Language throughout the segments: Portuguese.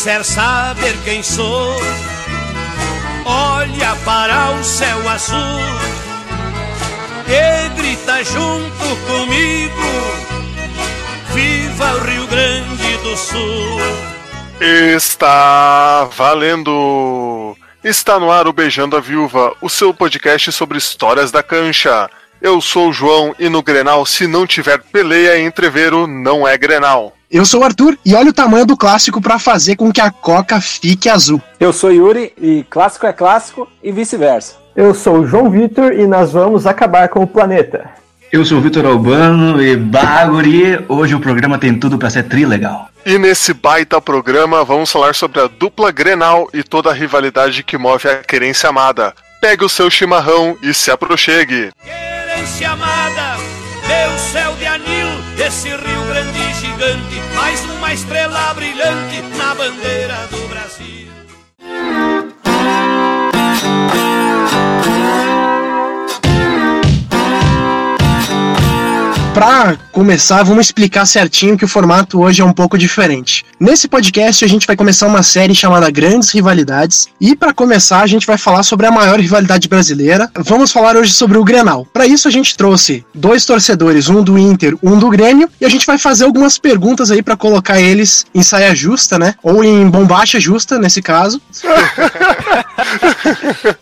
quiser saber quem sou, olha para o céu azul e grita junto comigo: Viva o Rio Grande do Sul! Está valendo! Está no ar o Beijando a Viúva, o seu podcast sobre histórias da cancha. Eu sou o João e no Grenal, se não tiver peleia e entreveiro, não é Grenal. Eu sou o Arthur e olha o tamanho do clássico para fazer com que a Coca fique azul. Eu sou Yuri e clássico é clássico e vice-versa. Eu sou o João Vitor e nós vamos acabar com o planeta. Eu sou o Vitor Albano e baguri, hoje o programa tem tudo para ser tri legal. E nesse baita programa vamos falar sobre a dupla Grenal e toda a rivalidade que move a querência amada. Pegue o seu chimarrão e se aproxegue. Querência amada, meu céu de anil, esse Rio Grande gigante, estrela brilhante na bandeira do Para começar, vamos explicar certinho que o formato hoje é um pouco diferente. Nesse podcast, a gente vai começar uma série chamada Grandes Rivalidades. E para começar, a gente vai falar sobre a maior rivalidade brasileira. Vamos falar hoje sobre o Grenal. Para isso, a gente trouxe dois torcedores, um do Inter, um do Grêmio. E a gente vai fazer algumas perguntas aí para colocar eles em saia justa, né? Ou em bombacha justa, nesse caso.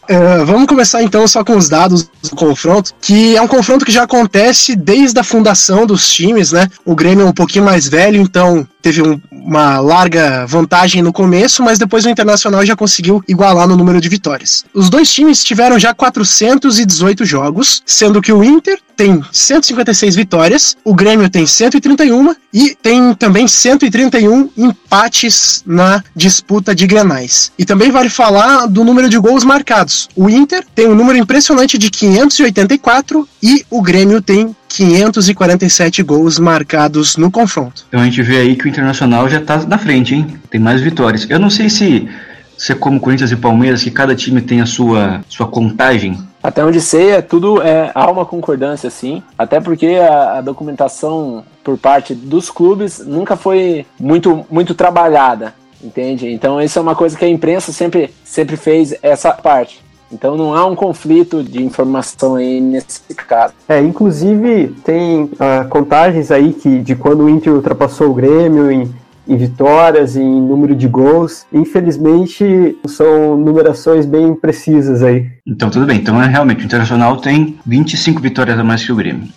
uh, vamos começar então só com os dados do confronto, que é um confronto que já acontece desde a fundação dos times, né? O Grêmio é um pouquinho mais velho, então teve um, uma larga vantagem no começo, mas depois o Internacional já conseguiu igualar no número de vitórias. Os dois times tiveram já 418 jogos, sendo que o Inter tem 156 vitórias, o Grêmio tem 131 e tem também 131 empates na disputa de granais. E também vale falar do número de gols marcados. O Inter tem um número impressionante de 584 e o Grêmio tem 547 gols marcados no confronto. Então a gente vê aí que o Internacional já tá na frente, hein? Tem mais vitórias. Eu não sei se, se é como Corinthians e Palmeiras, que cada time tem a sua, sua contagem. Até onde sei, é tudo é, há uma concordância, sim. Até porque a, a documentação por parte dos clubes nunca foi muito, muito trabalhada, entende? Então isso é uma coisa que a imprensa sempre, sempre fez essa parte. Então não há um conflito de informação aí nesse caso. É, inclusive tem uh, contagens aí que de quando o Inter ultrapassou o Grêmio em, em vitórias, em número de gols. Infelizmente são numerações bem precisas aí. Então tudo bem, então é realmente o Internacional tem 25 vitórias a mais que o Grêmio.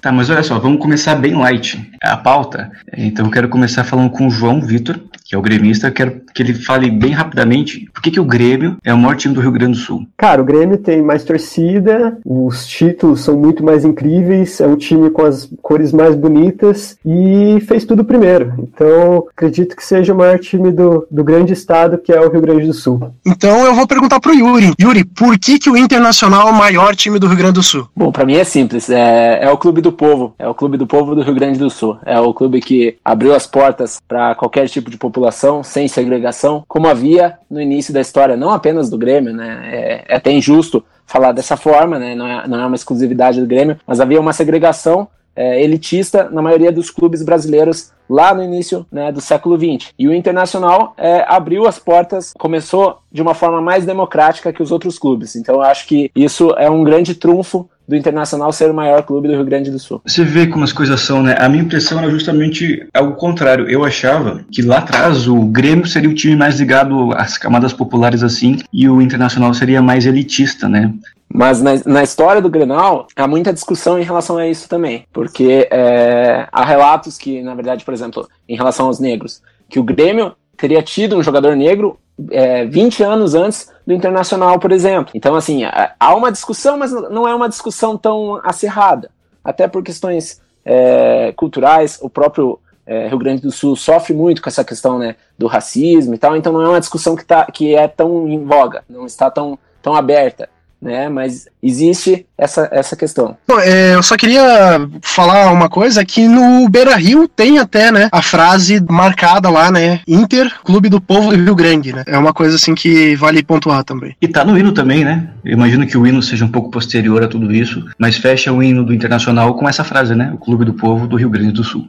Tá, mas olha só, vamos começar bem light a pauta. Então eu quero começar falando com o João Vitor, que é o gremista, eu quero que ele fale bem rapidamente por que, que o Grêmio é o maior time do Rio Grande do Sul. Cara, o Grêmio tem mais torcida, os títulos são muito mais incríveis, é um time com as cores mais bonitas e fez tudo primeiro. Então, acredito que seja o maior time do, do grande estado que é o Rio Grande do Sul. Então eu vou perguntar pro Yuri. Yuri, por que, que o Internacional é o maior time do Rio Grande do Sul? Bom, para mim é simples, é, é o clube do povo, é o clube do povo do Rio Grande do Sul. É o clube que abriu as portas para qualquer tipo de população, sem segregação, como havia no início da história, não apenas do Grêmio, né? É, é até injusto falar dessa forma, né? Não é, não é uma exclusividade do Grêmio, mas havia uma segregação é, elitista na maioria dos clubes brasileiros lá no início né, do século XX. E o Internacional é, abriu as portas, começou de uma forma mais democrática que os outros clubes. Então eu acho que isso é um grande trunfo do Internacional ser o maior clube do Rio Grande do Sul. Você vê como as coisas são, né? A minha impressão era justamente algo contrário. Eu achava que lá atrás o Grêmio seria o time mais ligado às camadas populares assim e o Internacional seria mais elitista, né? Mas na, na, história do Grenal, há muita discussão em relação a isso também. Porque é, há relatos que, na verdade, por exemplo, em relação aos negros, que o Grêmio teria tido um jogador negro é, 20 anos antes do Internacional, por exemplo. Então, assim, há uma discussão, mas não é uma discussão tão acirrada. Até por questões é, culturais, o próprio é, Rio Grande do Sul sofre muito com essa questão né, do racismo e tal, então não é uma discussão que, tá, que é tão em voga, não está tão, tão aberta né? Mas existe essa, essa questão. Bom, é, eu só queria falar uma coisa que no Beira Rio tem até, né, a frase marcada lá, né? Inter, Clube do Povo do Rio Grande, né? É uma coisa assim que vale pontuar também. E tá no hino também, né? Eu imagino que o hino seja um pouco posterior a tudo isso, mas fecha o hino do Internacional com essa frase, né? O Clube do Povo do Rio Grande do Sul.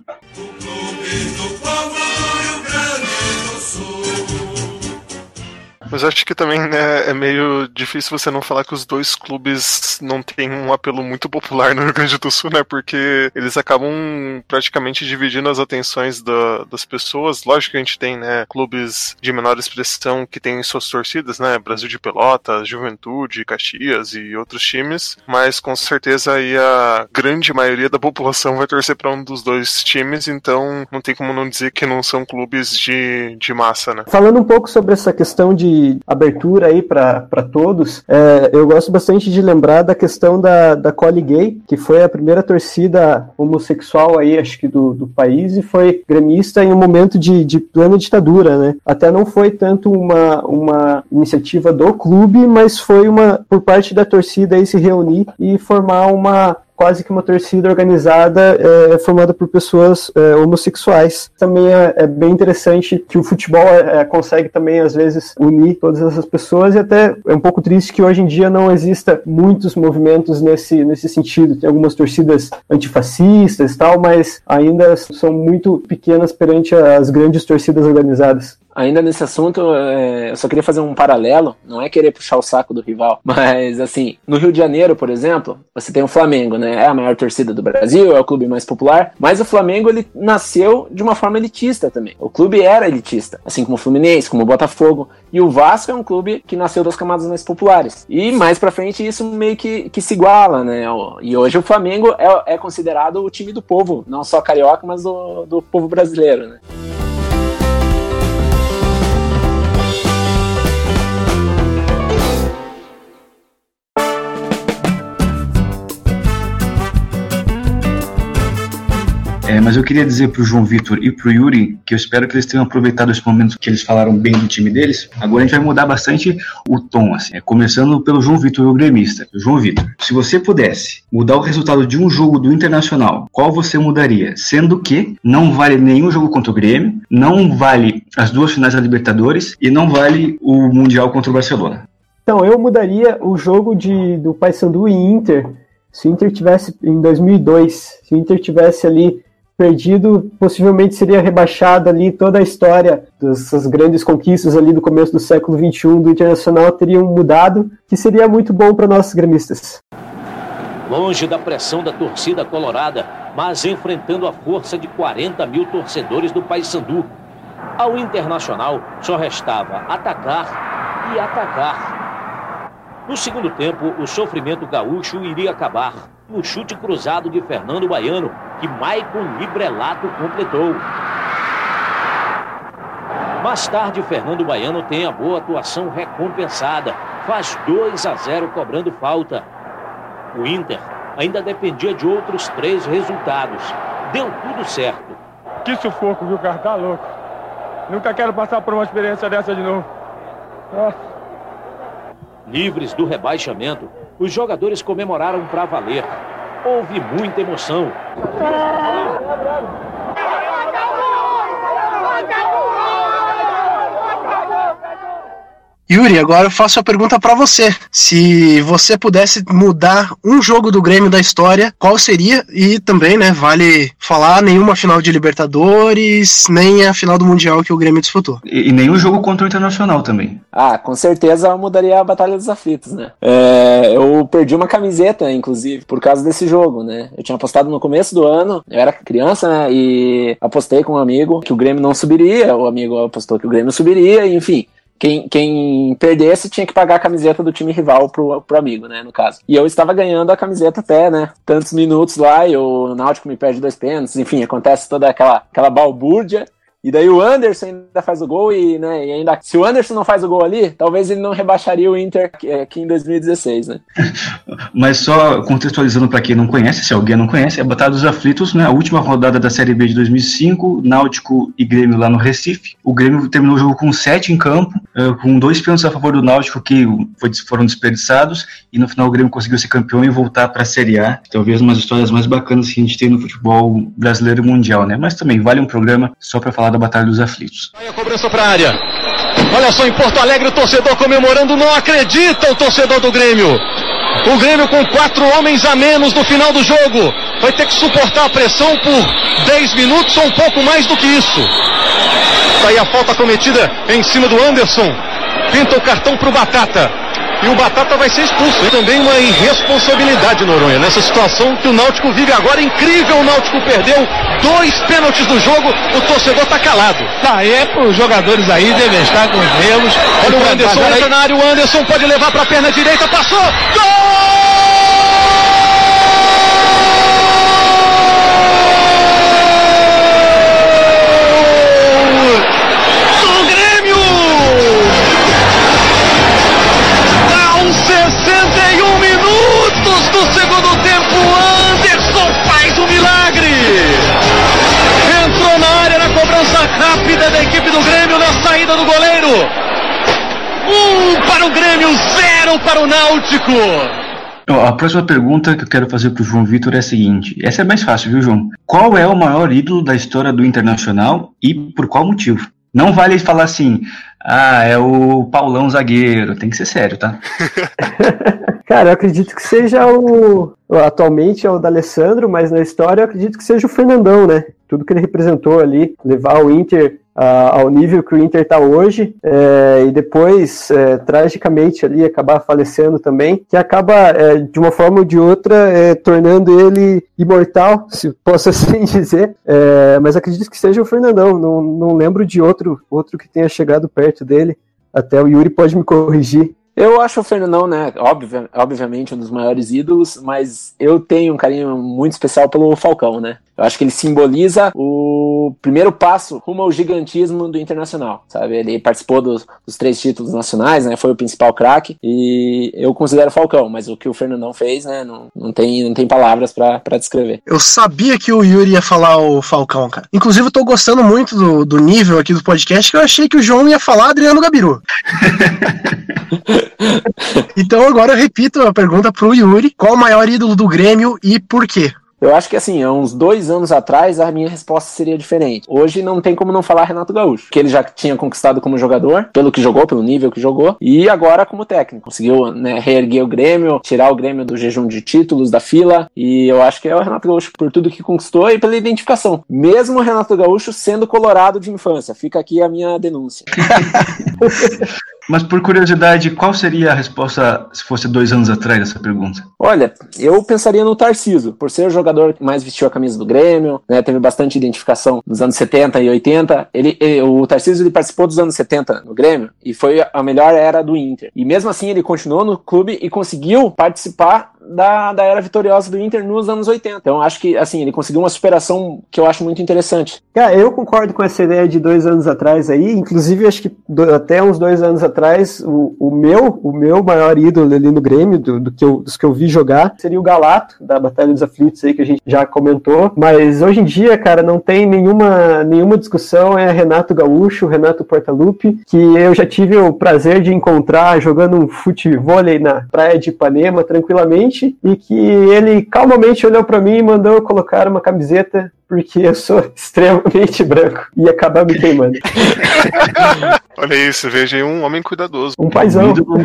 Mas acho que também né, é meio difícil você não falar que os dois clubes não têm um apelo muito popular no Rio Grande do Sul, né? Porque eles acabam praticamente dividindo as atenções da, das pessoas. Lógico que a gente tem, né, clubes de menor expressão que têm suas torcidas, né? Brasil de Pelotas, Juventude, Caxias e outros times. Mas com certeza aí a grande maioria da população vai torcer para um dos dois times, então não tem como não dizer que não são clubes de, de massa, né? Falando um pouco sobre essa questão de abertura aí para todos, é, eu gosto bastante de lembrar da questão da, da Coli Gay, que foi a primeira torcida homossexual aí, acho que do, do país, e foi gremista em um momento de, de plena ditadura, né? Até não foi tanto uma, uma iniciativa do clube, mas foi uma por parte da torcida aí se reunir e formar uma quase que uma torcida organizada é, formada por pessoas é, homossexuais. Também é, é, bem interessante que o futebol é, é, consegue também, às vezes, unir todas essas pessoas e até é um pouco triste que hoje em dia não exista muitos movimentos nesse, nesse sentido. Tem algumas torcidas antifascistas e tal, mas ainda são muito pequenas perante as grandes torcidas organizadas ainda nesse assunto, é, eu só queria fazer um paralelo, não é querer puxar o saco do rival, mas assim, no Rio de Janeiro, por exemplo, você tem o Flamengo, né? É a maior torcida do Brasil, é o clube mais popular, mas o Flamengo ele nasceu de uma forma elitista também. O clube era elitista, assim como o Fluminense, como o Botafogo, e o Vasco é um clube que nasceu das camadas mais populares. E mais pra frente isso meio que, que se iguala, né? E hoje o Flamengo é, é considerado o time do povo, não só carioca, mas do, do povo brasileiro, né? Mas eu queria dizer para o João Vitor e para o Yuri que eu espero que eles tenham aproveitado esse momento que eles falaram bem do time deles. Agora a gente vai mudar bastante o tom, assim, é, começando pelo João Vitor, o gremista. João Vitor, se você pudesse mudar o resultado de um jogo do Internacional, qual você mudaria? Sendo que não vale nenhum jogo contra o Grêmio, não vale as duas finais da Libertadores e não vale o Mundial contra o Barcelona. Então, eu mudaria o jogo de, do Paysandu e Inter se o Inter tivesse em 2002, se o Inter tivesse ali perdido, possivelmente seria rebaixado ali toda a história dessas grandes conquistas ali do começo do século XXI do Internacional teriam mudado, que seria muito bom para nossos gremistas. Longe da pressão da torcida colorada, mas enfrentando a força de 40 mil torcedores do Paysandu. Ao Internacional só restava atacar e atacar. No segundo tempo, o sofrimento gaúcho iria acabar no chute cruzado de Fernando Baiano, que Maicon Librelato completou. Mais tarde, Fernando Baiano tem a boa atuação recompensada. Faz 2 a 0 cobrando falta. O Inter ainda dependia de outros três resultados. Deu tudo certo. Que sufoco, viu, cara? Tá louco. Nunca quero passar por uma experiência dessa de novo. Nossa. Livres do rebaixamento, os jogadores comemoraram para valer. Houve muita emoção. Yuri, agora eu faço a pergunta para você. Se você pudesse mudar um jogo do Grêmio da história, qual seria? E também, né, vale falar nenhuma final de Libertadores, nem a final do Mundial que o Grêmio disputou. E, e nenhum jogo contra o Internacional também. Ah, com certeza eu mudaria a Batalha dos Aflitos, né? É, eu perdi uma camiseta, inclusive, por causa desse jogo, né? Eu tinha apostado no começo do ano, eu era criança, né? E apostei com um amigo que o Grêmio não subiria, o amigo apostou que o Grêmio subiria, enfim quem, quem perdesse tinha que pagar a camiseta do time rival pro, pro amigo, né, no caso. E eu estava ganhando a camiseta até, né, tantos minutos lá, e o Náutico me perde dois pênaltis, enfim, acontece toda aquela, aquela balbúrdia. E daí o Anderson ainda faz o gol e, né, e ainda se o Anderson não faz o gol ali, talvez ele não rebaixaria o Inter aqui em 2016, né? Mas só contextualizando para quem não conhece, se alguém não conhece, é Batalha dos Aflitos, né, a última rodada da Série B de 2005, Náutico e Grêmio lá no Recife. O Grêmio terminou o jogo com sete em campo, eh, com dois pênaltis a favor do Náutico que foram desperdiçados e no final o Grêmio conseguiu ser campeão e voltar para a Série A. Talvez umas histórias mais bacanas que a gente tem no futebol brasileiro e mundial, né? Mas também vale um programa só para falar da Batalha dos Aflitos. Aí a cobrança para área. Olha só em Porto Alegre o torcedor comemorando, não acredita o torcedor do Grêmio. O Grêmio com quatro homens a menos no final do jogo. Vai ter que suportar a pressão por 10 minutos ou um pouco mais do que isso. Tá aí a falta cometida em cima do Anderson. Pinta o cartão pro Batata. E o Batata vai ser expulso. E também uma irresponsabilidade, Noronha, nessa situação que o Náutico vive agora. Incrível, o Náutico perdeu dois pênaltis do jogo. O torcedor tá calado. Tá, é para os jogadores aí devem estar com os nervos. Olha o Anderson entra na área. O Anderson pode levar para a perna direita. Passou. Gol! Para o Náutico. A próxima pergunta que eu quero fazer pro João Vitor é a seguinte. Essa é mais fácil, viu, João? Qual é o maior ídolo da história do Internacional e por qual motivo? Não vale falar assim, ah, é o Paulão zagueiro. Tem que ser sério, tá? Cara, eu acredito que seja o. Atualmente é o da Alessandro, mas na história eu acredito que seja o Fernandão, né? Tudo que ele representou ali, levar o Inter ao nível que o Inter está hoje, é, e depois, é, tragicamente, ali acabar falecendo também, que acaba, é, de uma forma ou de outra, é, tornando ele imortal, se posso assim dizer. Mas acredito que seja o Fernandão, não, não lembro de outro, outro que tenha chegado perto dele. Até o Yuri pode me corrigir. Eu acho o Fernandão, né, obvia, obviamente um dos maiores ídolos, mas eu tenho um carinho muito especial pelo Falcão, né? Eu acho que ele simboliza o primeiro passo rumo ao gigantismo do Internacional, sabe? Ele participou dos, dos três títulos nacionais, né? Foi o principal craque e eu considero o Falcão, mas o que o Fernandão fez, né? Não, não, tem, não tem palavras pra pra descrever. Eu sabia que o Yuri ia falar o Falcão, cara. Inclusive, eu tô gostando muito do, do nível aqui do podcast, que eu achei que o João ia falar Adriano Gabiru. então agora eu repito a pergunta pro Yuri: qual o maior ídolo do Grêmio e por quê? Eu acho que assim, há uns dois anos atrás a minha resposta seria diferente. Hoje não tem como não falar Renato Gaúcho, que ele já tinha conquistado como jogador, pelo que jogou, pelo nível que jogou, e agora como técnico. Conseguiu né, reerguer o Grêmio, tirar o Grêmio do jejum de títulos da fila, e eu acho que é o Renato Gaúcho por tudo que conquistou e pela identificação. Mesmo o Renato Gaúcho sendo colorado de infância. Fica aqui a minha denúncia. Mas por curiosidade, qual seria a resposta se fosse dois anos atrás dessa pergunta? Olha, eu pensaria no Tarciso, por ser o jogador que mais vestiu a camisa do Grêmio, né, teve bastante identificação nos anos 70 e 80. Ele, ele, o Tarciso ele participou dos anos 70 no Grêmio e foi a melhor era do Inter. E mesmo assim ele continuou no clube e conseguiu participar da, da era vitoriosa do Inter nos anos 80. Então acho que assim, ele conseguiu uma superação que eu acho muito interessante. Cara, eu concordo com essa ideia de dois anos atrás aí, inclusive acho que do, até uns dois anos atrás, o, o, meu o meu maior ídolo ali no Grêmio, do, do, que eu, dos que eu vi jogar, seria o Galato, da Batalha dos Aflitos aí, que a gente já comentou, mas hoje em dia, cara, não tem nenhuma, nenhuma discussão, é Renato Gaúcho, Renato Portaluppi, que eu já tive o prazer de encontrar jogando um futebol na praia de Ipanema, tranquilamente, e que ele calmamente olhou para mim e mandou eu colocar uma camiseta porque eu sou extremamente branco e acabar me queimando. Olha isso, veja aí um homem cuidadoso. Um paizão. Um ídolo,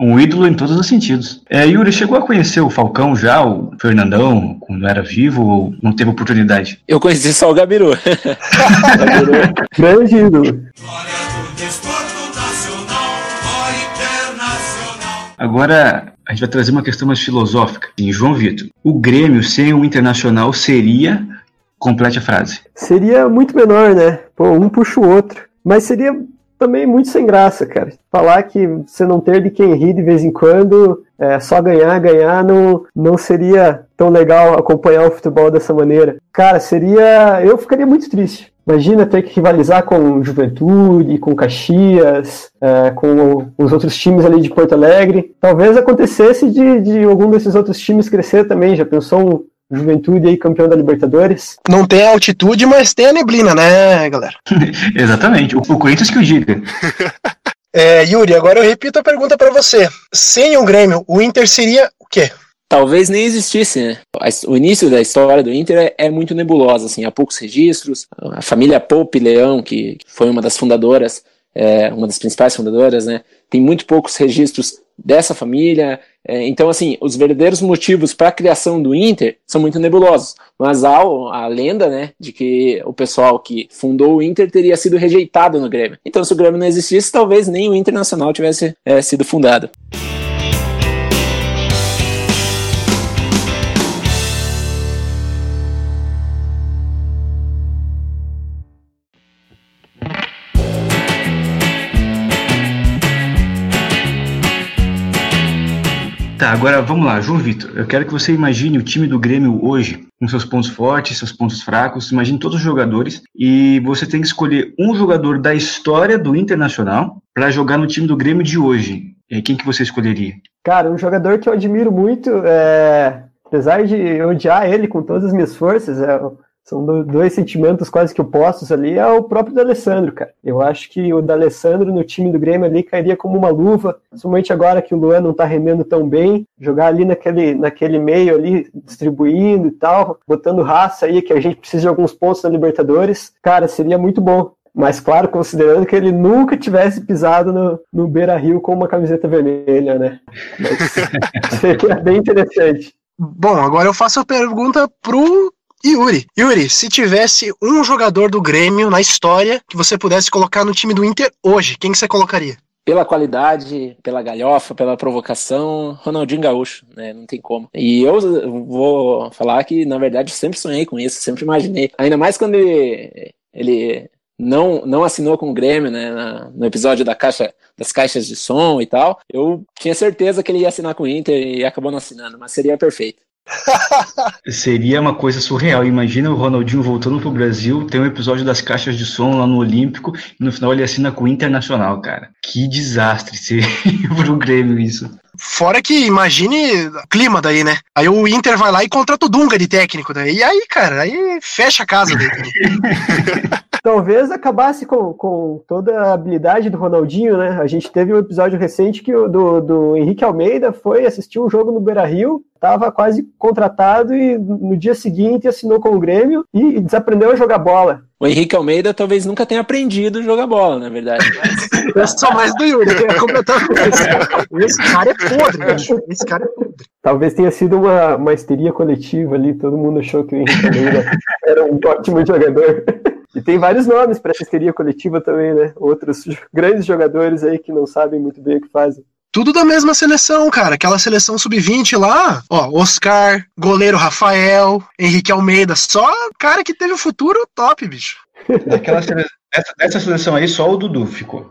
um ídolo em todos os sentidos. É, Yuri, chegou a conhecer o Falcão já, o Fernandão, quando era vivo, ou não teve oportunidade? Eu conheci só o Gabiru. Gabiru. Grande ídolo. Agora, a gente vai trazer uma questão mais filosófica. Em João Vitor, o Grêmio sem o Internacional seria. Complete a frase. Seria muito menor, né? Pô, um puxa o outro. Mas seria também muito sem graça, cara. Falar que você não ter de quem rir de vez em quando, é, só ganhar, ganhar, não, não seria tão legal acompanhar o futebol dessa maneira. Cara, seria. Eu ficaria muito triste. Imagina ter que rivalizar com Juventude, com Caxias, é, com os outros times ali de Porto Alegre. Talvez acontecesse de, de algum desses outros times crescer também. Já pensou um Juventude aí campeão da Libertadores? Não tem altitude, mas tem a neblina, né, galera? Exatamente. O, o Corinthians que o diga. É, Yuri, agora eu repito a pergunta para você. Sem o Grêmio, o Inter seria o quê? Talvez nem existisse, né? O início da história do Inter é, é, muito nebulosa, assim, há poucos registros. A família Poupe Leão, que foi uma das fundadoras, é, uma das principais fundadoras, né? Tem muito poucos registros dessa família. É, então, assim, os verdadeiros motivos para a criação do Inter são muito nebulosos. Mas há a lenda, né, de que o pessoal que fundou o Inter teria sido rejeitado no Grêmio. Então, se o Grêmio não existisse, talvez nem o Internacional tivesse é, sido fundado. Tá, agora vamos lá, João Vitor. Eu quero que você imagine o time do Grêmio hoje, com seus pontos fortes, seus pontos fracos. Imagine todos os jogadores e você tem que escolher um jogador da história do Internacional para jogar no time do Grêmio de hoje. Quem que você escolheria? Cara, um jogador que eu admiro muito, é... apesar de odiar ele com todas as minhas forças, é são dois sentimentos quase que opostos ali, é o próprio D'Alessandro, cara. Eu acho que o D'Alessandro no time do Grêmio ali cairia como uma luva, principalmente agora que o Luan não tá rendendo tão bem, jogar ali naquele, naquele meio ali, distribuindo e tal, botando raça aí, que a gente precisa de alguns pontos na Libertadores, cara, seria muito bom. Mas claro, considerando que ele nunca tivesse pisado no, no Beira Rio com uma camiseta vermelha, né? Mas seria bem interessante. Bom, agora eu faço a pergunta pro Yuri, Yuri, se tivesse um jogador do Grêmio na história que você pudesse colocar no time do Inter hoje, quem que você colocaria? Pela qualidade, pela galhofa, pela provocação, Ronaldinho Gaúcho, né? Não tem como. E eu vou falar que, na verdade, sempre sonhei com isso, sempre imaginei. Ainda mais quando ele, ele não, não assinou com o Grêmio, né? Na, no episódio da caixa, das caixas de som e tal. Eu tinha certeza que ele ia assinar com o Inter e acabou não assinando, mas seria perfeito. Seria uma coisa surreal. Imagina o Ronaldinho voltando pro Brasil, tem um episódio das caixas de som lá no Olímpico, e no final ele assina com o Internacional, cara. Que desastre seria pro Grêmio isso. Fora que imagine o clima daí, né? Aí o Inter vai lá e contrata o Dunga de técnico daí. E aí, cara, aí fecha a casa daí. Talvez acabasse com, com toda a habilidade do Ronaldinho, né? A gente teve um episódio recente que o do, do Henrique Almeida foi assistir um jogo no Beira Rio, estava quase contratado e no dia seguinte assinou com o Grêmio e desaprendeu a jogar bola. O Henrique Almeida talvez nunca tenha aprendido a jogar bola, na verdade. Mas... Eu sou mais do Yuri, eu ia completar com Esse cara é podre, bicho. Esse cara é podre. Talvez tenha sido uma, uma histeria coletiva ali, todo mundo achou que o Henrique Almeida era um ótimo jogador. E tem vários nomes para essa histeria coletiva também, né? Outros grandes jogadores aí que não sabem muito bem o que fazem. Tudo da mesma seleção, cara. Aquela seleção sub-20 lá, ó, Oscar, goleiro Rafael, Henrique Almeida, só cara que teve o um futuro top, bicho. Daquela sele... Essa, dessa seleção aí, só o Dudu ficou.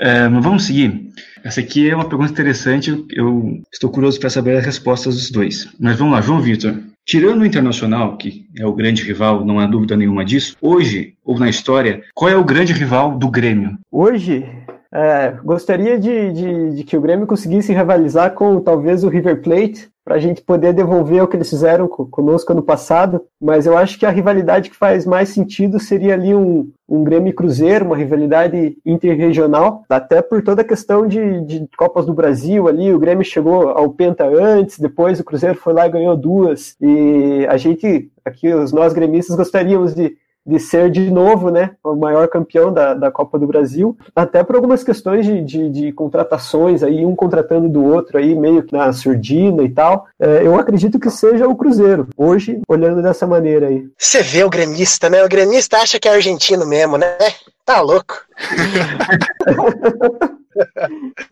É, mas vamos seguir. Essa aqui é uma pergunta interessante. Eu estou curioso para saber as respostas dos dois. Mas vamos lá, João Vitor. Tirando o Internacional, que é o grande rival, não há dúvida nenhuma disso, hoje, ou na história, qual é o grande rival do Grêmio? Hoje, é, gostaria de, de, de, que o Grêmio conseguisse rivalizar com talvez o River Plate, para a gente poder devolver o que eles fizeram conosco ano passado, mas eu acho que a rivalidade que faz mais sentido seria ali um, um Grêmio Cruzeiro, uma rivalidade interregional, até por toda a questão de, de Copas do Brasil ali, o Grêmio chegou ao Penta antes, depois o Cruzeiro foi lá e ganhou duas, e a gente, aqui os nós gremistas gostaríamos de de ser de novo né, o maior campeão da, da Copa do Brasil, até por algumas questões de, de, de contratações, aí um contratando do outro, aí meio que na surdina e tal. É, eu acredito que seja o Cruzeiro, hoje, olhando dessa maneira aí. Você vê o gremista, né? O gremista acha que é argentino mesmo, né? Tá louco.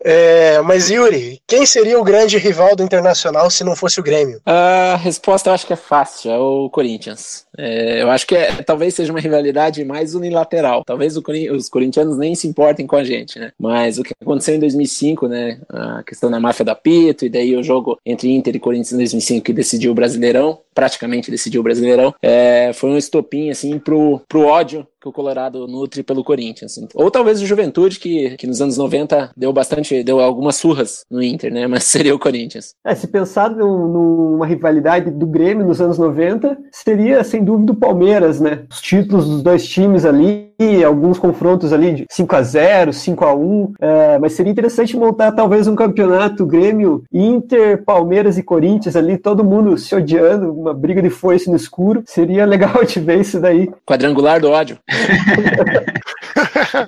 É, mas Yuri, quem seria o grande rival do Internacional se não fosse o Grêmio? A resposta eu acho que é fácil, é o Corinthians. É, eu acho que é, talvez seja uma rivalidade mais unilateral. Talvez o, os corintianos nem se importem com a gente, né? Mas o que aconteceu em 2005, né? A questão da máfia da Pito e daí o jogo entre Inter e Corinthians em 2005 que decidiu o Brasileirão, praticamente decidiu o Brasileirão, é, foi um estopim assim pro, pro ódio que o Colorado nutre pelo Corinthians. Ou talvez o Juventude, que, que nos anos 90 deu bastante, deu algumas surras no Inter, né? Mas seria o Corinthians. É, se pensar numa rivalidade do Grêmio nos anos 90, seria sem dúvida o Palmeiras, né? Os títulos dos dois times ali, alguns confrontos ali de 5 a 0 5 a 1 é, mas seria interessante montar talvez um campeonato Grêmio, Inter, Palmeiras e Corinthians ali, todo mundo se odiando, uma briga de foice no escuro. Seria legal de ver isso daí. Quadrangular do ódio.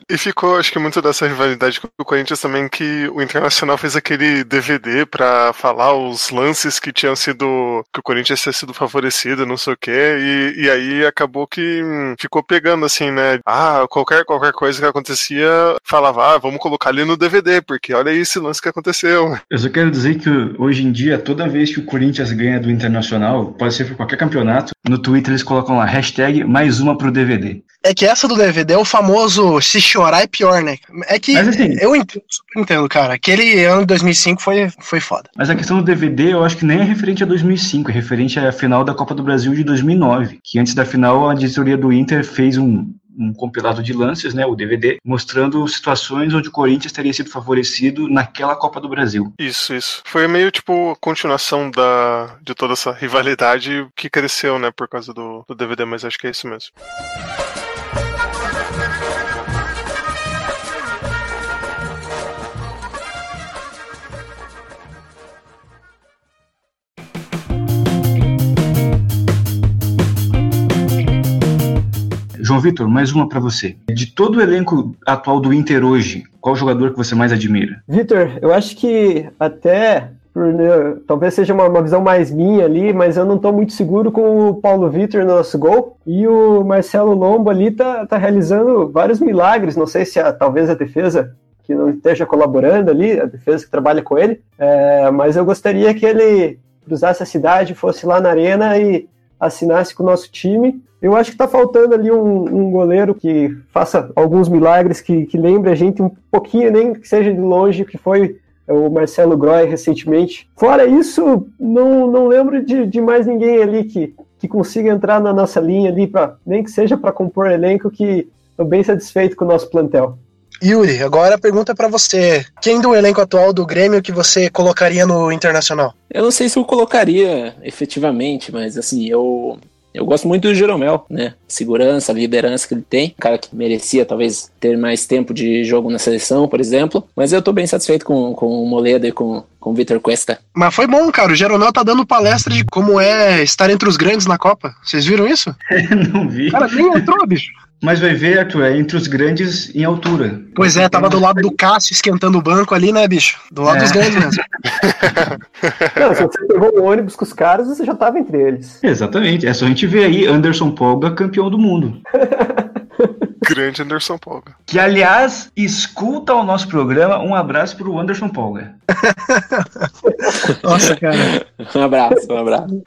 e ficou, acho que, muito dessa rivalidade com o Corinthians também, que o Internacional fez aquele DVD para falar os lances que tinham sido. que o Corinthians tinha sido favorecido, não sei o quê, e, e aí acabou que hum, ficou pegando assim, né? Ah, qualquer, qualquer coisa que acontecia, falava, ah, vamos colocar ali no DVD, porque olha esse lance que aconteceu. Eu só quero dizer que hoje em dia, toda vez que o Corinthians ganha do Internacional, pode ser por qualquer campeonato, no Twitter eles colocam lá, hashtag mais uma pro DVD. É que essa do DVD é o famoso se chorar é pior, né? É que Mas, assim, eu entendo, entendo, cara. Aquele ano de 2005 foi, foi foda. Mas a questão do DVD eu acho que nem é referente a 2005, é referente à final da Copa do Brasil de 2009, que antes da final a diretoria do Inter fez um, um compilado de lances, né, o DVD, mostrando situações onde o Corinthians teria sido favorecido naquela Copa do Brasil. Isso, isso. Foi meio tipo a continuação da, de toda essa rivalidade que cresceu, né, por causa do, do DVD, mas acho que é isso mesmo. João Vitor, mais uma para você. De todo o elenco atual do Inter hoje, qual jogador que você mais admira? Vitor, eu acho que até né, talvez seja uma, visão mais minha ali, mas eu não estou muito seguro com o Paulo Vitor no nosso gol. E o Marcelo Lombo ali tá, tá realizando vários milagres. Não sei se a, talvez a defesa que não esteja colaborando ali, a defesa que trabalha com ele, é, mas eu gostaria que ele cruzasse a cidade, fosse lá na arena e assinasse com o nosso time. Eu acho que está faltando ali um, um, goleiro que faça alguns milagres, que, que lembre a gente um pouquinho, nem que seja de longe, que foi o Marcelo Groy recentemente. Fora isso, não, não lembro de, de mais ninguém ali que, que consiga entrar na nossa linha ali, pra, nem que seja para compor elenco, que estou bem satisfeito com o nosso plantel. Yuri, agora a pergunta para você. Quem do elenco atual do Grêmio que você colocaria no Internacional? Eu não sei se eu colocaria efetivamente, mas assim, eu eu gosto muito do Jeromel, né? Segurança, liderança que ele tem. Um cara que merecia talvez ter mais tempo de jogo na seleção, por exemplo. Mas eu tô bem satisfeito com, com o Moledo e com, com o Vitor Cuesta. Mas foi bom, cara. O Jeromel tá dando palestra de como é estar entre os grandes na Copa. Vocês viram isso? Não vi. Cara, nem entrou, bicho. Mas vai ver, Arthur, é entre os grandes em altura. Pois é, tava do lado do Cássio esquentando o banco ali, né, bicho? Do lado é. dos grandes mesmo. Não, se você pegou o ônibus com os caras, você já tava entre eles. Exatamente. É só a gente ver aí Anderson Polga, campeão do mundo. Grande Anderson Polga. Que, aliás, escuta o nosso programa. Um abraço pro Anderson Polga. Nossa, cara. Um abraço, um abraço.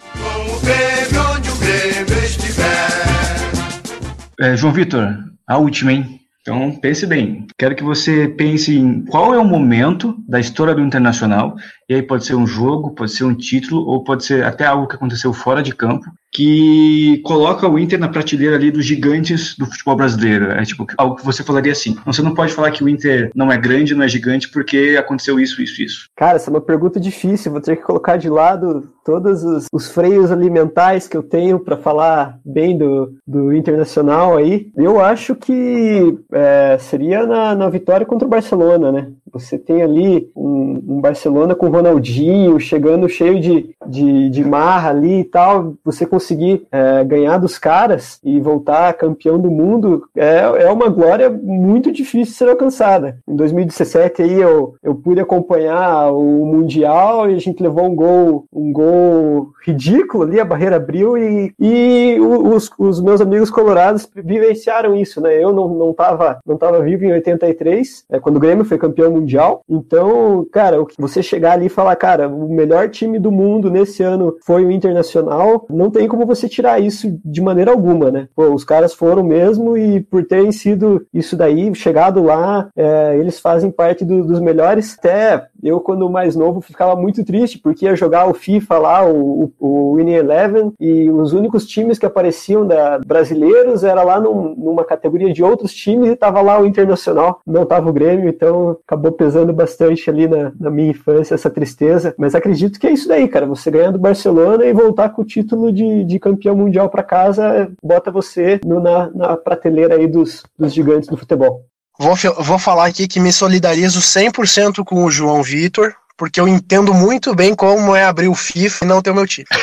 É, João Vitor, a última, hein? Então pense bem. Quero que você pense em qual é o momento da história do Internacional, e aí pode ser um jogo, pode ser um título, ou pode ser até algo que aconteceu fora de campo, que coloca o Inter na prateleira ali dos gigantes do futebol brasileiro. É tipo algo que você falaria assim. Você não pode falar que o Inter não é grande, não é gigante, porque aconteceu isso, isso, isso. Cara, essa é uma pergunta difícil. Vou ter que colocar de lado todos os, os freios alimentares que eu tenho para falar bem do, do Internacional aí. Eu acho que é, seria na, na vitória contra o Barcelona, né? Você tem ali um, um Barcelona com Ronaldinho chegando cheio de, de, de marra ali e tal. Você conseguir é, ganhar dos caras e voltar campeão do mundo é, é uma glória muito difícil de ser alcançada. Em 2017 aí eu, eu pude acompanhar o Mundial e a gente levou um gol, um gol ridículo ali, a barreira abriu e, e os, os meus amigos colorados vivenciaram isso, né? Eu não, não, tava, não tava vivo em 83, é, quando o Grêmio foi campeão mundial. Então, cara, você chegar ali e falar, cara, o melhor time do mundo nesse ano foi o Internacional, não tem como você tirar isso de maneira alguma, né? Pô, os caras foram mesmo e por terem sido isso daí, chegado lá, é, eles fazem parte do, dos melhores. Até eu, quando mais novo, ficava muito triste porque ia jogar o FIFA lá o, o Winning Eleven e os únicos times que apareciam da brasileiros era lá num, numa categoria de outros times e tava lá o Internacional, não tava o Grêmio, então acabou pesando bastante ali na, na minha infância essa tristeza. Mas acredito que é isso daí, cara. Você ganhar do Barcelona e voltar com o título de, de campeão mundial para casa, bota você no, na, na prateleira aí dos, dos gigantes do futebol. Vou, vou falar aqui que me solidarizo 100% com o João Vitor, porque eu entendo muito bem como é abrir o FIFA e não ter o meu time.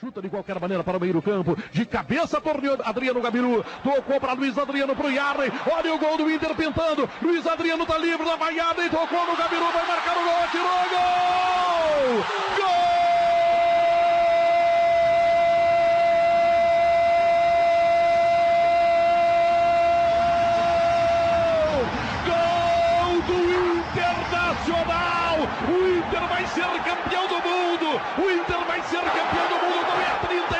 chuta de qualquer maneira para o meio do campo, de cabeça por Adriano Gabiru, tocou para Luiz Adriano para o Yarley, olha o gol do Inter pintando, Luiz Adriano está livre da vaiada e tocou no Gabiru, vai marcar o gol, atirou, gol! Gol! Ser campeão do mundo! O Inter vai ser campeão do mundo! Não é 36 minutos!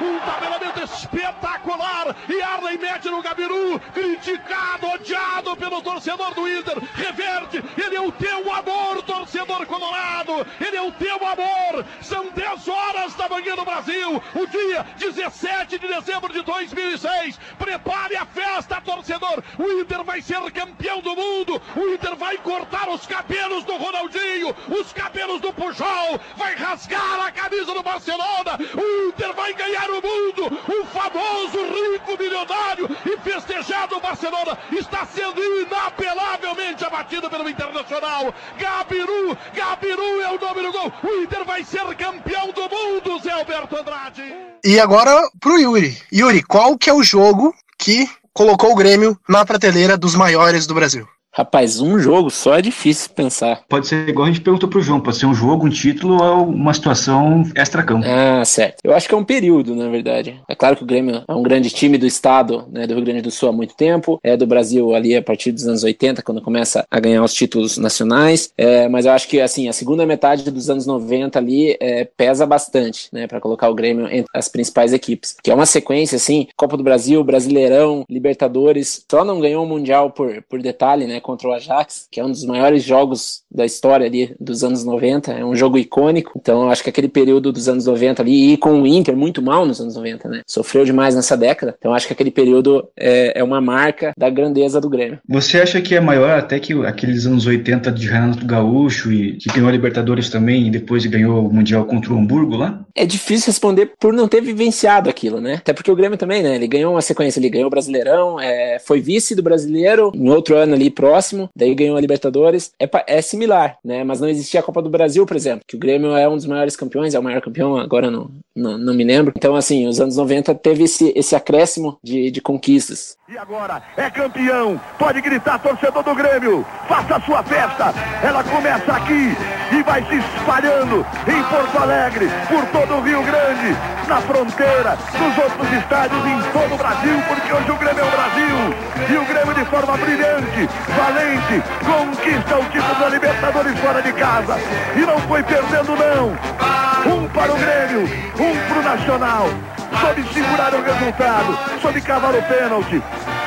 Um tabelamento espetacular! E Arley mete no Gabiru, criticado, odiado pelo torcedor do Inter. Reverte, ele é o teu amor, torcedor colorado! Ele é o teu amor! São 10 horas da manhã no Brasil, o dia 17 de dezembro de 2006. Prepare a festa, torcedor! O Inter vai ser campeão do mundo! O Inter vai cortar os cabelos do Ronaldinho, os cabelos do Pujol, vai rasgar a camisa do Barcelona, o Inter vai ganhar o mundo, o famoso rico milionário e festejado Barcelona está sendo inapelavelmente abatido pelo Internacional. Gabiru, Gabiru é o nome do gol, o Inter vai ser campeão do mundo, Zé Alberto Andrade. E agora pro Yuri. Yuri, qual que é o jogo que colocou o Grêmio na prateleira dos maiores do Brasil? Rapaz, um jogo só é difícil pensar. Pode ser igual a gente perguntou pro João, pode ser um jogo, um título ou uma situação extra-campo. Ah, certo. Eu acho que é um período, na verdade. É claro que o Grêmio é um grande time do estado, né, do Rio Grande do Sul há muito tempo, é do Brasil ali a partir dos anos 80, quando começa a ganhar os títulos nacionais, é, mas eu acho que, assim, a segunda metade dos anos 90 ali é, pesa bastante, né, para colocar o Grêmio entre as principais equipes, que é uma sequência, assim, Copa do Brasil, Brasileirão, Libertadores, só não ganhou o Mundial por, por detalhe, né, contra o Ajax, que é um dos maiores jogos da história ali dos anos 90, é um jogo icônico. Então, acho que aquele período dos anos 90 ali, e com o Inter muito mal nos anos 90, né? Sofreu demais nessa década. Então, acho que aquele período é, é uma marca da grandeza do Grêmio. Você acha que é maior até que aqueles anos 80 de Renato Gaúcho e que ganhou a Libertadores também e depois ganhou o Mundial contra o Hamburgo lá? É difícil responder por não ter vivenciado aquilo, né? Até porque o Grêmio também, né? Ele ganhou uma sequência, ele ganhou o Brasileirão, é, foi vice do Brasileiro em outro ano ali próximo, daí ganhou a Libertadores. É, é similar, né? Mas não existia a Copa do Brasil, por exemplo, que o Grêmio é um dos maiores campeões, é o maior campeão, agora não, não, não me lembro. Então, assim, os anos 90 teve esse, esse acréscimo de, de conquistas. E agora é campeão, pode gritar, torcedor do Grêmio, faça a sua festa. Ela começa aqui e vai se espalhando em Porto Alegre, por todo o Rio Grande, na fronteira, nos outros estádios, em todo o Brasil, porque hoje o Grêmio é o Brasil. E o Grêmio de forma brilhante, valente, conquista o título da Libertadores fora de casa. E não foi perdendo não. Um para o Grêmio, um para o Nacional. Soube segurar o resultado, soube cavar o pênalti,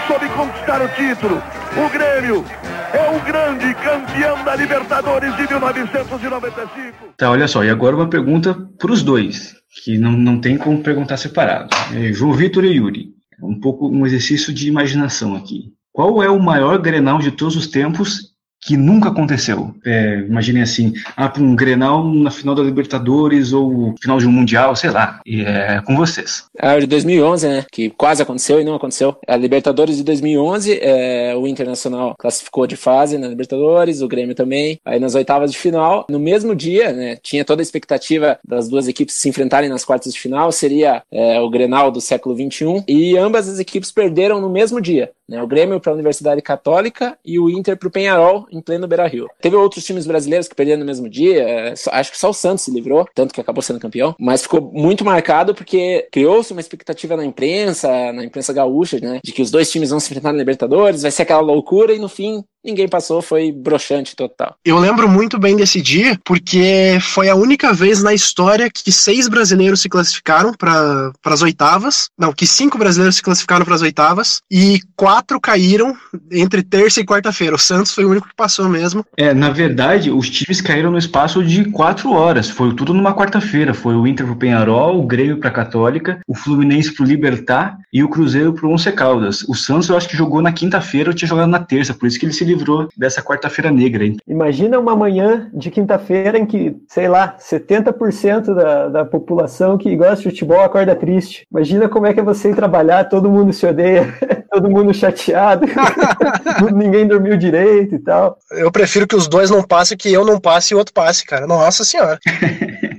soube conquistar o título. O Grêmio é o grande campeão da Libertadores de 1995. Tá, olha só, e agora uma pergunta para os dois, que não, não tem como perguntar separado. É, João Vitor e Yuri. Um pouco um exercício de imaginação aqui. Qual é o maior Grenal de todos os tempos que nunca aconteceu. É, imaginem assim, ah, um Grenal na final da Libertadores ou final de um Mundial, sei lá, e é com vocês. A de 2011, né, que quase aconteceu e não aconteceu. A Libertadores de 2011, é, o Internacional classificou de fase na Libertadores, o Grêmio também. Aí nas oitavas de final, no mesmo dia, né, tinha toda a expectativa das duas equipes se enfrentarem nas quartas de final, seria é, o Grenal do século 21 e ambas as equipes perderam no mesmo dia. Né, o Grêmio para a Universidade Católica e o Inter para o Penharol em pleno Beira Rio. Teve outros times brasileiros que perderam no mesmo dia, é, acho que só o Santos se livrou, tanto que acabou sendo campeão, mas ficou muito marcado porque criou-se uma expectativa na imprensa, na imprensa gaúcha, né, de que os dois times vão se enfrentar na Libertadores, vai ser aquela loucura e no fim ninguém passou, foi broxante total. Eu lembro muito bem desse dia, porque foi a única vez na história que seis brasileiros se classificaram para as oitavas. Não, que cinco brasileiros se classificaram para as oitavas e quatro caíram entre terça e quarta-feira. O Santos foi o único que passou mesmo. É, na verdade, os times caíram no espaço de quatro horas. Foi tudo numa quarta-feira. Foi o Inter pro Penharol, o Grêmio pra Católica, o Fluminense pro Libertar e o Cruzeiro pro Once Caldas. O Santos eu acho que jogou na quinta-feira, eu tinha jogado na terça, por isso que ele se livrou dessa quarta-feira negra. Hein? Imagina uma manhã de quinta-feira em que, sei lá, 70% da, da população que gosta de futebol acorda triste. Imagina como é que é você ir trabalhar, todo mundo se odeia, todo mundo chateado, ninguém dormiu direito e tal. Eu prefiro que os dois não passem, que eu não passe e o outro passe, cara. Nossa senhora.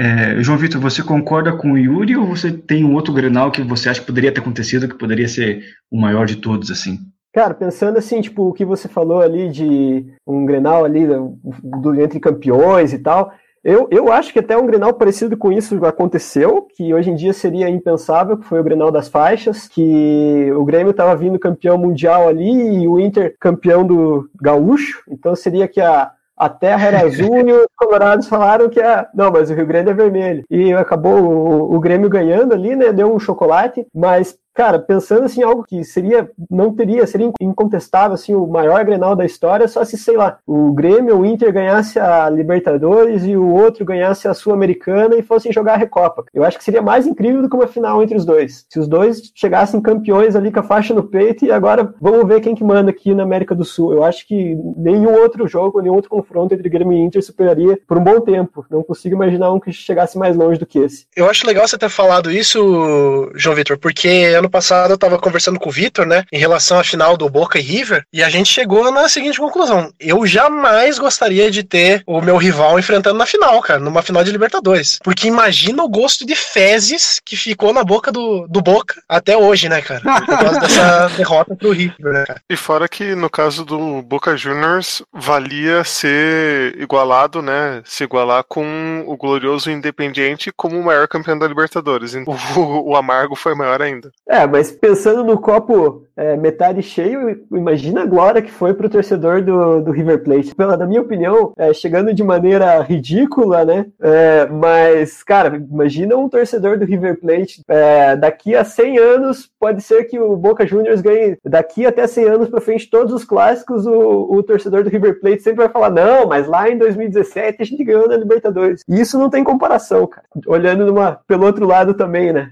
É, João Vitor, você concorda com o Yuri ou você tem um outro Grenal que você acha que poderia ter acontecido, que poderia ser o maior de todos, assim? Cara, pensando assim, tipo, o que você falou ali de um Grenal ali do, do entre campeões e tal, eu, eu acho que até um Grenal parecido com isso aconteceu, que hoje em dia seria impensável, que foi o Grenal das faixas, que o Grêmio estava vindo campeão mundial ali e o Inter campeão do gaúcho, então seria que a, a terra era azul e os colorados falaram que a. Não, mas o Rio Grande é vermelho. E acabou o, o Grêmio ganhando ali, né? Deu um chocolate, mas cara, pensando assim, algo que seria, não teria, seria incontestável, assim, o maior Grenal da história, só se, sei lá, o Grêmio, o Inter ganhasse a Libertadores e o outro ganhasse a Sul-Americana e fossem jogar a Recopa. Eu acho que seria mais incrível do que uma final entre os dois. Se os dois chegassem campeões ali com a faixa no peito e agora vamos ver quem que manda aqui na América do Sul. Eu acho que nenhum outro jogo, nenhum outro confronto entre Grêmio e Inter superaria por um bom tempo. Não consigo imaginar um que chegasse mais longe do que esse. Eu acho legal você ter falado isso, João Vitor, porque ano passado eu tava conversando com o Vitor, né, em relação à final do Boca e River, e a gente chegou na seguinte conclusão: eu jamais gostaria de ter o meu rival enfrentando na final, cara, numa final de Libertadores. Porque imagina o gosto de fezes que ficou na boca do, do Boca até hoje, né, cara? Por causa dessa derrota pro River, né, cara? E fora que no caso do Boca Juniors, valia ser igualado, né? Se igualar com o glorioso Independiente como o maior campeão da Libertadores. O, o amargo foi maior ainda. É, mas pensando no copo é, metade cheio, imagina a glória que foi pro torcedor do, do River Plate. Pela, na minha opinião, é, chegando de maneira ridícula, né? É, mas, cara, imagina um torcedor do River Plate é, daqui a 100 anos, pode ser que o Boca Juniors ganhe daqui até 100 anos pra frente todos os clássicos, o, o torcedor do River Plate sempre vai falar, não, mas lá em 2017 a gente ganhou na Libertadores. E isso não tem comparação, cara. Olhando numa, pelo outro lado também, né?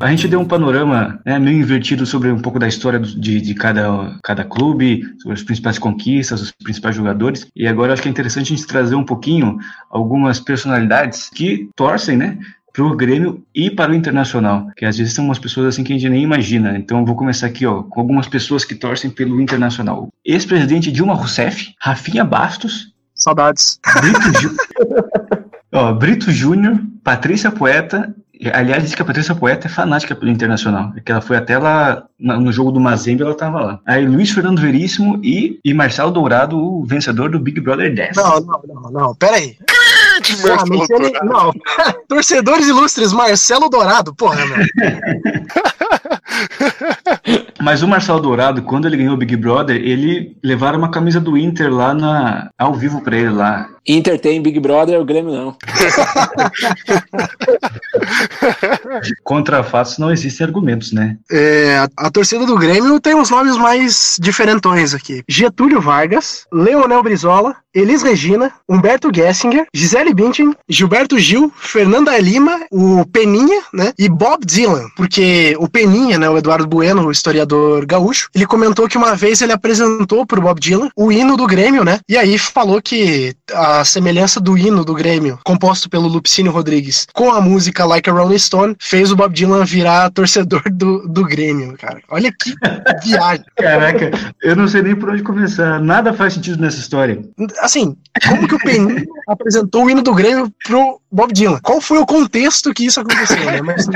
A gente deu um panorama né, meio invertido sobre um pouco da história de, de cada, cada clube, sobre as principais conquistas, os principais jogadores. E agora acho que é interessante a gente trazer um pouquinho algumas personalidades que torcem, né? para o Grêmio e para o Internacional, que às vezes são umas pessoas assim que a gente nem imagina. Então eu vou começar aqui, ó, com algumas pessoas que torcem pelo Internacional. Ex-presidente Dilma Rousseff, Rafinha Bastos, saudades. Brito, Ju... ó, Brito Júnior, Patrícia Poeta Aliás, diz que a Patrícia Poeta é fanática pelo Internacional. É que ela foi até lá no jogo do Mazembe, ela estava lá. Aí Luiz Fernando Veríssimo e, e Marcelo Dourado, o vencedor do Big Brother 10. Não, não, não, não. Pera aí. Ah, não, torcedores ilustres, Marcelo Dourado, porra, meu. Mas o Marcelo Dourado, quando ele ganhou o Big Brother, ele levaram uma camisa do Inter lá na, ao vivo pra ele lá. Inter tem Big Brother, o Grêmio não. Contra fatos não existem argumentos, né? É, a, torcida do Grêmio tem os nomes mais diferentões aqui: Getúlio Vargas, Leonel Brizola, Elis Regina, Humberto Gessinger, Gisele Bündchen, Gilberto Gil, Fernanda Lima, o Peninha, né? E Bob Dylan, porque o Peninha, né? O Eduardo Bueno, o historiador gaúcho, ele comentou que uma vez ele apresentou pro Bob Dylan o hino do Grêmio, né? E aí falou que a semelhança do hino do Grêmio, composto pelo Lupicínio Rodrigues, com a música Like a Rolling Stone, fez o Bob Dylan virar torcedor do, do Grêmio, cara. Olha que viagem. Caraca, eu não sei nem por onde começar. Nada faz sentido nessa história. Assim, como que o Peninha apresentou o hino do Grêmio pro Bob Dylan. Qual foi o contexto que isso aconteceu, né? Mas,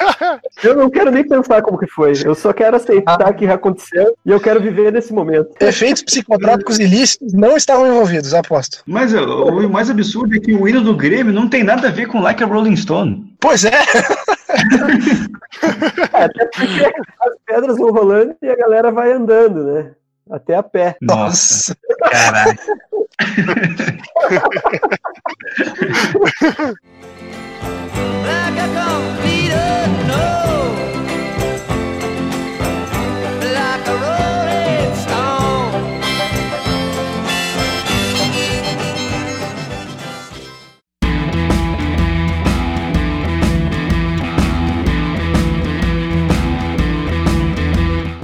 Eu não quero nem pensar como que foi. Eu só quero aceitar que aconteceu e eu quero viver nesse momento. efeitos psicotrópicos ilícitos não estavam envolvidos, aposto. Mas ó, o mais absurdo é que o hino do Grêmio não tem nada a ver com Like a Rolling Stone. Pois é. É, até porque as pedras vão rolando e a galera vai andando, né? Até a pé. Nossa, caralho. Like a complete unknown.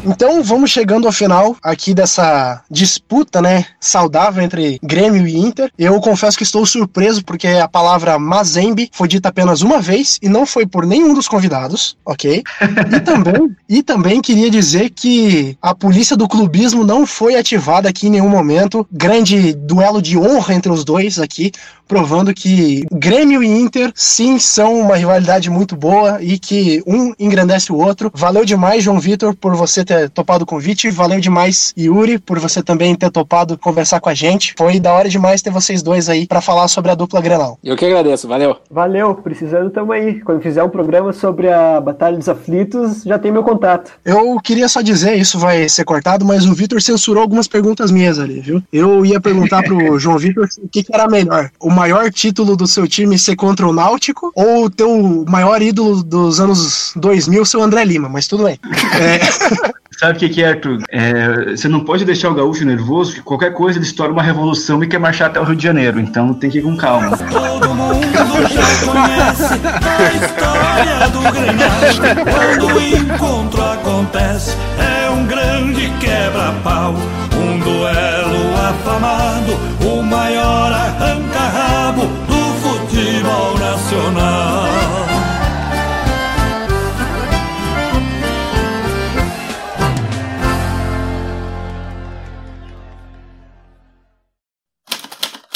Então vamos chegando ao final aqui dessa disputa, né, saudável entre Grêmio e Inter. Eu confesso que estou surpreso porque a palavra Mazembe foi dita apenas uma vez e não foi por nenhum dos convidados, ok? E também, e também queria dizer que a polícia do clubismo não foi ativada aqui em nenhum momento. Grande duelo de honra entre os dois aqui, provando que Grêmio e Inter sim são uma rivalidade muito boa e que um engrandece o outro. Valeu demais, João Vitor, por você ter topado o convite. Valeu demais, Yuri, por você também ter topado conversar com a gente. Foi da hora demais ter vocês dois aí para falar sobre a dupla Grenal. Eu que agradeço, valeu. Valeu, precisando tamo aí. Quando fizer um programa sobre a Batalha dos Aflitos, já tem meu contato. Eu queria só dizer, isso vai ser cortado, mas o Vitor censurou algumas perguntas minhas ali, viu? Eu ia perguntar pro João Vitor o que, que era melhor: o maior título do seu time ser contra o Náutico ou o teu maior ídolo dos anos 2000 ser o André Lima, mas tudo bem. É, Sabe o que, que é, Arthur? É, você não pode deixar o gaúcho nervoso, que qualquer coisa ele estoura uma revolução e quer marchar até o Rio de Janeiro. Então tem que ir com calma. Todo mundo já conhece a história do Grenal. Quando o encontro acontece, é um grande quebra-pau. Um duelo afamado,